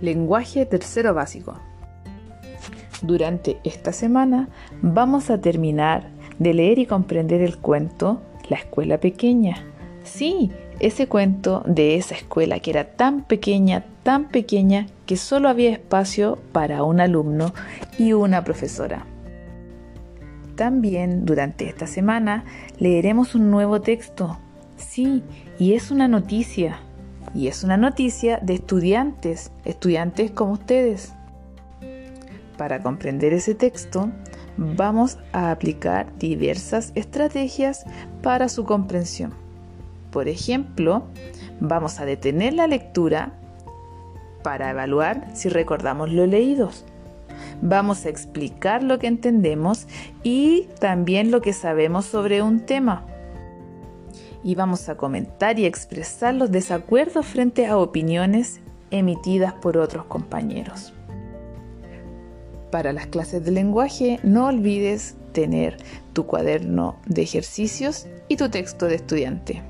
Lenguaje tercero básico. Durante esta semana vamos a terminar de leer y comprender el cuento La escuela pequeña. Sí, ese cuento de esa escuela que era tan pequeña, tan pequeña, que solo había espacio para un alumno y una profesora. También durante esta semana leeremos un nuevo texto. Sí, y es una noticia. Y es una noticia de estudiantes, estudiantes como ustedes. Para comprender ese texto, vamos a aplicar diversas estrategias para su comprensión. Por ejemplo, vamos a detener la lectura para evaluar si recordamos lo leído. Vamos a explicar lo que entendemos y también lo que sabemos sobre un tema y vamos a comentar y expresar los desacuerdos frente a opiniones emitidas por otros compañeros. Para las clases de lenguaje no olvides tener tu cuaderno de ejercicios y tu texto de estudiante.